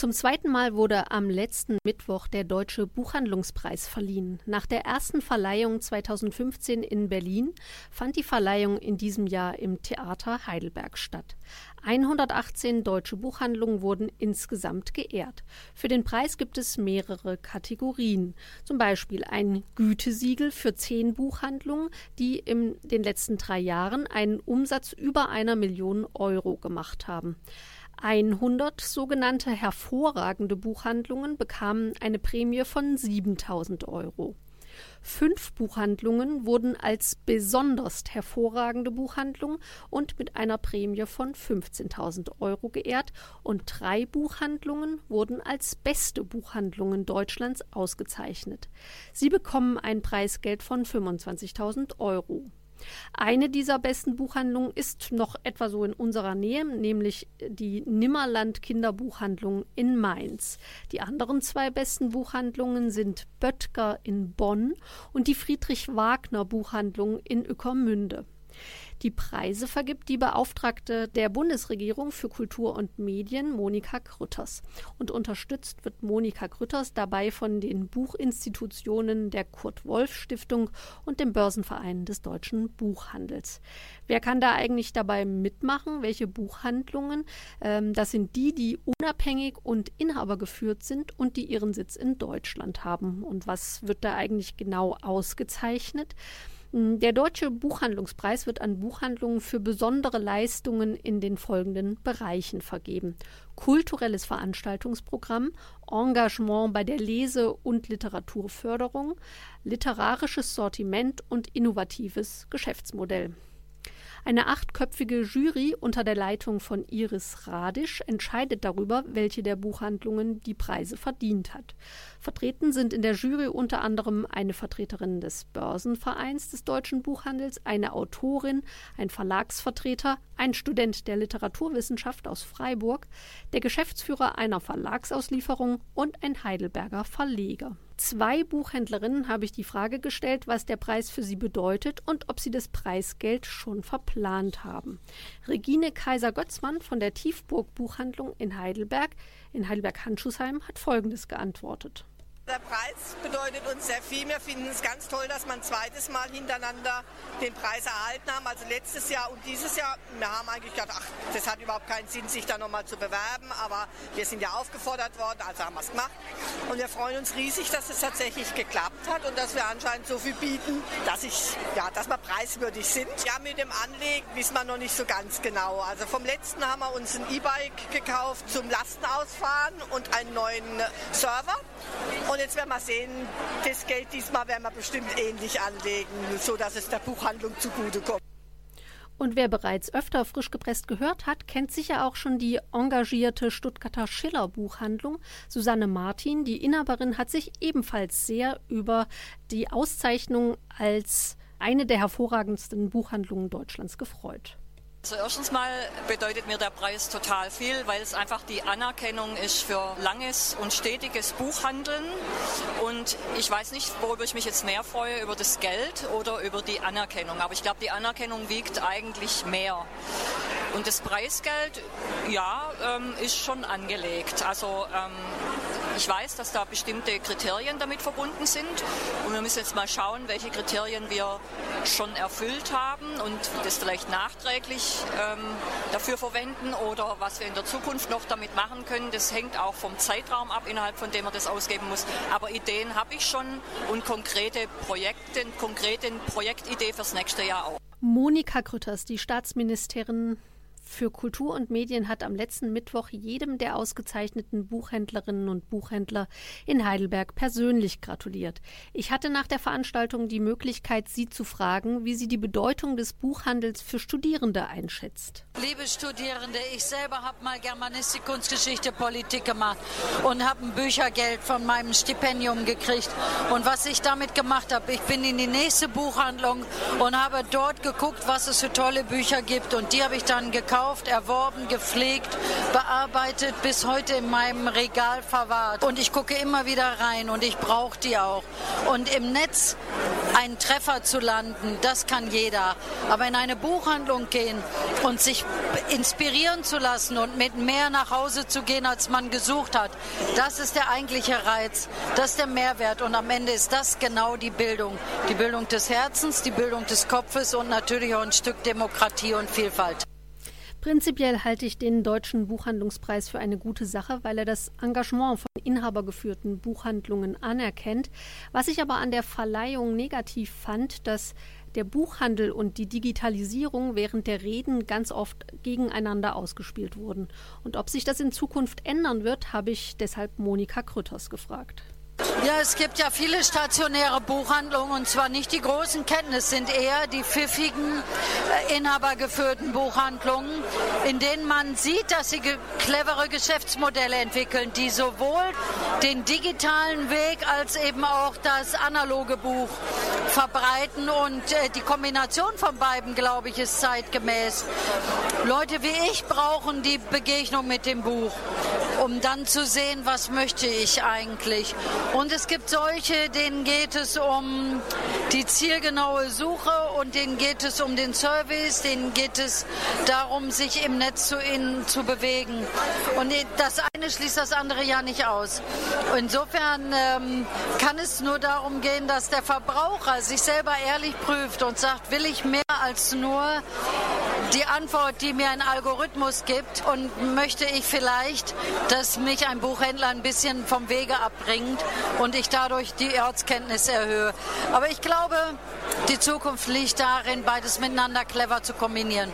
Zum zweiten Mal wurde am letzten Mittwoch der Deutsche Buchhandlungspreis verliehen. Nach der ersten Verleihung 2015 in Berlin fand die Verleihung in diesem Jahr im Theater Heidelberg statt. 118 deutsche Buchhandlungen wurden insgesamt geehrt. Für den Preis gibt es mehrere Kategorien. Zum Beispiel ein Gütesiegel für zehn Buchhandlungen, die in den letzten drei Jahren einen Umsatz über einer Million Euro gemacht haben. 100 sogenannte hervorragende Buchhandlungen bekamen eine Prämie von 7000 Euro. Fünf Buchhandlungen wurden als besonders hervorragende Buchhandlung und mit einer Prämie von 15.000 Euro geehrt und drei Buchhandlungen wurden als beste Buchhandlungen Deutschlands ausgezeichnet. Sie bekommen ein Preisgeld von 25.000 Euro. Eine dieser besten Buchhandlungen ist noch etwa so in unserer Nähe, nämlich die Nimmerland Kinderbuchhandlung in Mainz. Die anderen zwei besten Buchhandlungen sind Böttger in Bonn und die Friedrich Wagner Buchhandlung in Ueckermünde. Die Preise vergibt die Beauftragte der Bundesregierung für Kultur und Medien, Monika Grütters. Und unterstützt wird Monika Grütters dabei von den Buchinstitutionen der Kurt-Wolf-Stiftung und dem Börsenverein des deutschen Buchhandels. Wer kann da eigentlich dabei mitmachen? Welche Buchhandlungen? Ähm, das sind die, die unabhängig und inhabergeführt sind und die ihren Sitz in Deutschland haben. Und was wird da eigentlich genau ausgezeichnet? Der Deutsche Buchhandlungspreis wird an Buchhandlungen für besondere Leistungen in den folgenden Bereichen vergeben. Kulturelles Veranstaltungsprogramm, Engagement bei der Lese- und Literaturförderung, literarisches Sortiment und innovatives Geschäftsmodell. Eine achtköpfige Jury unter der Leitung von Iris Radisch entscheidet darüber, welche der Buchhandlungen die Preise verdient hat. Vertreten sind in der Jury unter anderem eine Vertreterin des Börsenvereins des deutschen Buchhandels, eine Autorin, ein Verlagsvertreter, ein Student der Literaturwissenschaft aus Freiburg, der Geschäftsführer einer Verlagsauslieferung und ein Heidelberger Verleger zwei Buchhändlerinnen habe ich die Frage gestellt, was der Preis für sie bedeutet und ob sie das Preisgeld schon verplant haben. Regine Kaiser-Götzmann von der Tiefburg Buchhandlung in Heidelberg in Heidelberg-Handschuhsheim hat Folgendes geantwortet. Der Preis bedeutet uns sehr viel. Wir finden es ganz toll, dass ein zweites Mal hintereinander den Preis erhalten haben. Also letztes Jahr und dieses Jahr. Wir haben eigentlich gedacht, ach, das hat überhaupt keinen Sinn, sich da nochmal zu bewerben. Aber wir sind ja aufgefordert worden, also haben wir es gemacht. Und wir freuen uns riesig, dass es tatsächlich geklappt hat und dass wir anscheinend so viel bieten, dass, ich, ja, dass wir preiswürdig sind. Ja, mit dem Anlegen wissen wir noch nicht so ganz genau. Also vom letzten haben wir uns ein E-Bike gekauft zum Lastenausfahren und einen neuen Server. Und jetzt werden wir sehen, das Geld diesmal werden wir bestimmt ähnlich anlegen, sodass es der Buchhandlung zugutekommt. Und wer bereits öfter frisch gepresst gehört hat, kennt sicher auch schon die engagierte Stuttgarter Schiller Buchhandlung. Susanne Martin, die Inhaberin, hat sich ebenfalls sehr über die Auszeichnung als eine der hervorragendsten Buchhandlungen Deutschlands gefreut. Also erstens mal bedeutet mir der Preis total viel, weil es einfach die Anerkennung ist für langes und stetiges Buchhandeln. Und ich weiß nicht, worüber ich mich jetzt mehr freue, über das Geld oder über die Anerkennung. Aber ich glaube, die Anerkennung wiegt eigentlich mehr. Und das Preisgeld, ja, ähm, ist schon angelegt. Also ähm, ich weiß, dass da bestimmte Kriterien damit verbunden sind und wir müssen jetzt mal schauen, welche Kriterien wir schon erfüllt haben und das vielleicht nachträglich ähm, dafür verwenden oder was wir in der Zukunft noch damit machen können. Das hängt auch vom Zeitraum ab, innerhalb von dem man das ausgeben muss. Aber Ideen habe ich schon und konkrete Projekte, konkrete Projektidee fürs nächste Jahr auch. Monika Grütters, die Staatsministerin für Kultur und Medien hat am letzten Mittwoch jedem der ausgezeichneten Buchhändlerinnen und Buchhändler in Heidelberg persönlich gratuliert. Ich hatte nach der Veranstaltung die Möglichkeit, sie zu fragen, wie sie die Bedeutung des Buchhandels für Studierende einschätzt. Liebe Studierende, ich selber habe mal Germanistik, Kunstgeschichte, Politik gemacht und habe ein Büchergeld von meinem Stipendium gekriegt. Und was ich damit gemacht habe, ich bin in die nächste Buchhandlung und habe dort geguckt, was es für tolle Bücher gibt und die habe ich dann gekauft gekauft, erworben, gepflegt, bearbeitet, bis heute in meinem Regal verwahrt. Und ich gucke immer wieder rein und ich brauche die auch. Und im Netz einen Treffer zu landen, das kann jeder. Aber in eine Buchhandlung gehen und sich inspirieren zu lassen und mit mehr nach Hause zu gehen, als man gesucht hat, das ist der eigentliche Reiz, das ist der Mehrwert. Und am Ende ist das genau die Bildung. Die Bildung des Herzens, die Bildung des Kopfes und natürlich auch ein Stück Demokratie und Vielfalt. Prinzipiell halte ich den Deutschen Buchhandlungspreis für eine gute Sache, weil er das Engagement von inhabergeführten Buchhandlungen anerkennt. Was ich aber an der Verleihung negativ fand, dass der Buchhandel und die Digitalisierung während der Reden ganz oft gegeneinander ausgespielt wurden. Und ob sich das in Zukunft ändern wird, habe ich deshalb Monika Krütters gefragt. Ja, es gibt ja viele stationäre Buchhandlungen und zwar nicht die großen. Ketten, es sind eher die pfiffigen, äh, inhabergeführten Buchhandlungen, in denen man sieht, dass sie clevere Geschäftsmodelle entwickeln, die sowohl den digitalen Weg als eben auch das analoge Buch verbreiten. Und äh, die Kombination von beiden, glaube ich, ist zeitgemäß. Leute wie ich brauchen die Begegnung mit dem Buch, um dann zu sehen, was möchte ich eigentlich. Und es gibt solche, denen geht es um die zielgenaue Suche und denen geht es um den Service, denen geht es darum, sich im Netz zu, in, zu bewegen. Und das eine schließt das andere ja nicht aus. Insofern ähm, kann es nur darum gehen, dass der Verbraucher sich selber ehrlich prüft und sagt, will ich mehr als nur die Antwort, die mir ein Algorithmus gibt und möchte ich vielleicht, dass mich ein Buchhändler ein bisschen vom Wege abbringt und ich dadurch die Ortskenntnis erhöhe. Aber ich glaube, die Zukunft liegt darin, beides miteinander clever zu kombinieren.